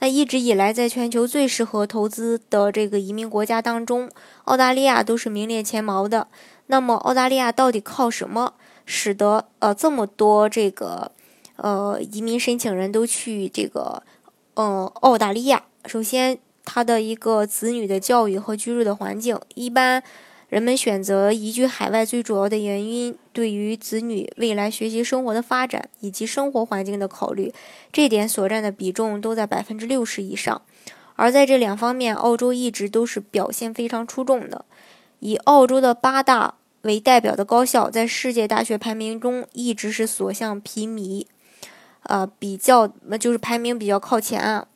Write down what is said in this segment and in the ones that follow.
那一直以来，在全球最适合投资的这个移民国家当中，澳大利亚都是名列前茅的。那么，澳大利亚到底靠什么使得呃这么多这个呃移民申请人都去这个嗯澳大利亚？首先，他的一个子女的教育和居住的环境，一般。人们选择移居海外最主要的原因，对于子女未来学习生活的发展以及生活环境的考虑，这点所占的比重都在百分之六十以上。而在这两方面，澳洲一直都是表现非常出众的。以澳洲的八大为代表的高校，在世界大学排名中一直是所向披靡，呃，比较就是排名比较靠前啊。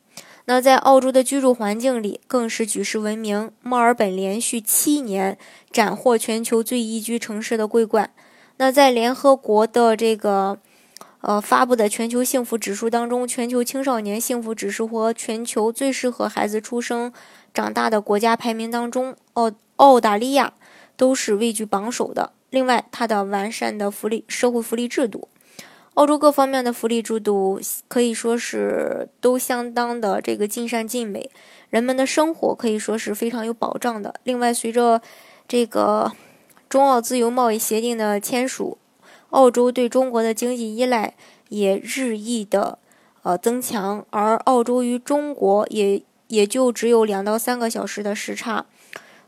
那在澳洲的居住环境里，更是举世闻名。墨尔本连续七年斩获全球最宜居城市的桂冠。那在联合国的这个呃发布的全球幸福指数当中，全球青少年幸福指数和全球最适合孩子出生长大的国家排名当中，澳澳大利亚都是位居榜首的。另外，它的完善的福利社会福利制度。澳洲各方面的福利制度可以说是都相当的这个尽善尽美，人们的生活可以说是非常有保障的。另外，随着这个中澳自由贸易协定的签署，澳洲对中国的经济依赖也日益的呃增强，而澳洲与中国也也就只有两到三个小时的时差，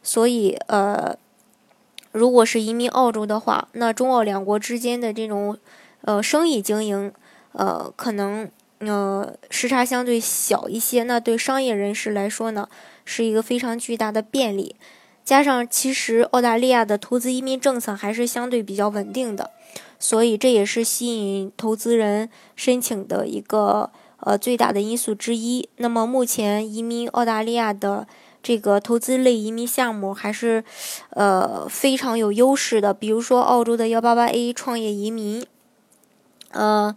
所以呃，如果是移民澳洲的话，那中澳两国之间的这种。呃，生意经营，呃，可能呃时差相对小一些，那对商业人士来说呢，是一个非常巨大的便利。加上其实澳大利亚的投资移民政策还是相对比较稳定的，所以这也是吸引投资人申请的一个呃最大的因素之一。那么目前移民澳大利亚的这个投资类移民项目还是呃非常有优势的，比如说澳洲的幺八八 A 创业移民。呃，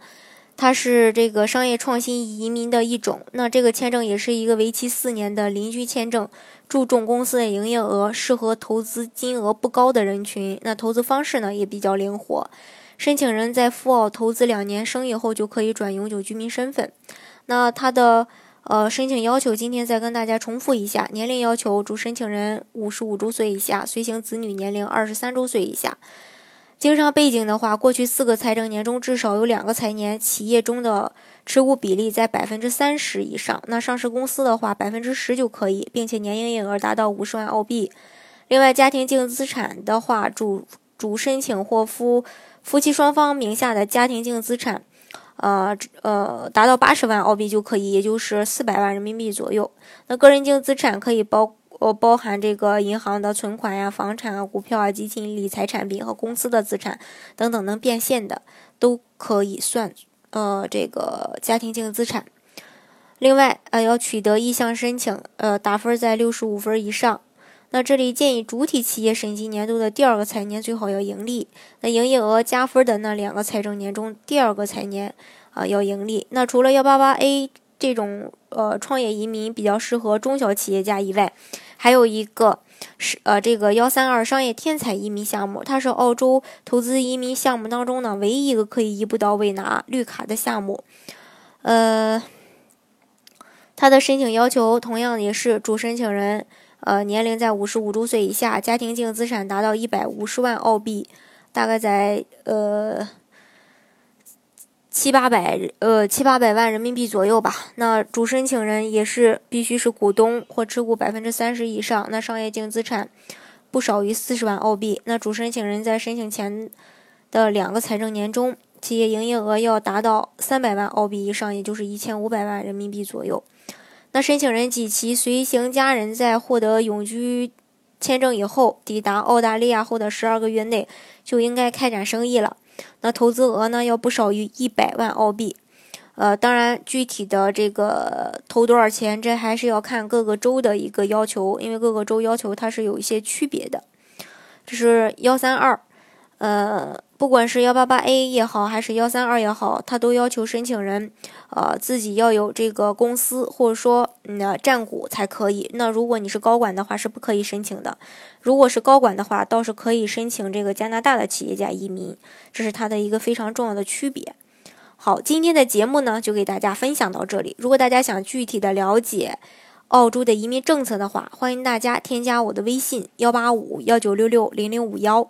它是这个商业创新移民的一种。那这个签证也是一个为期四年的邻居签证，注重公司的营业额，适合投资金额不高的人群。那投资方式呢也比较灵活，申请人在赴澳投资两年生意后就可以转永久居民身份。那它的呃申请要求，今天再跟大家重复一下：年龄要求，主申请人五十五周岁以下，随行子女年龄二十三周岁以下。经商背景的话，过去四个财政年中至少有两个财年企业中的持股比例在百分之三十以上。那上市公司的话，百分之十就可以，并且年营业额达到五十万澳币。另外，家庭净资产的话，主主申请或夫夫妻双方名下的家庭净资产，呃呃，达到八十万澳币就可以，也就是四百万人民币左右。那个人净资产可以包。呃，包含这个银行的存款呀、房产啊、股票啊、基金、理财产品和公司的资产等等能变现的，都可以算呃这个家庭净资产。另外，呃，要取得意向申请，呃，打分在六十五分以上。那这里建议主体企业审计年度的第二个财年最好要盈利。那营业额加分的那两个财政年中第二个财年啊要盈利。那除了幺八八 A 这种呃创业移民比较适合中小企业家以外，还有一个是呃，这个幺三二商业天才移民项目，它是澳洲投资移民项目当中呢唯一一个可以一步到位拿绿卡的项目。呃，它的申请要求同样也是主申请人呃年龄在五十五周岁以下，家庭净资产达到一百五十万澳币，大概在呃。七八百呃七八百万人民币左右吧。那主申请人也是必须是股东或持股百分之三十以上。那商业净资产不少于四十万澳币。那主申请人在申请前的两个财政年中，企业营业额要达到三百万澳币以上，也就是一千五百万人民币左右。那申请人及其随行家人在获得永居签证以后，抵达澳大利亚后的十二个月内就应该开展生意了。那投资额呢，要不少于一百万澳币，呃，当然具体的这个投多少钱，这还是要看各个州的一个要求，因为各个州要求它是有一些区别的。这是幺三二，呃，不管是幺八八 A 也好，还是幺三二也好，它都要求申请人，呃，自己要有这个公司或者说嗯占股才可以。那如果你是高管的话，是不可以申请的。如果是高管的话，倒是可以申请这个加拿大的企业家移民，这是它的一个非常重要的区别。好，今天的节目呢，就给大家分享到这里。如果大家想具体的了解，澳洲的移民政策的话，欢迎大家添加我的微信幺八五幺九六六零零五幺，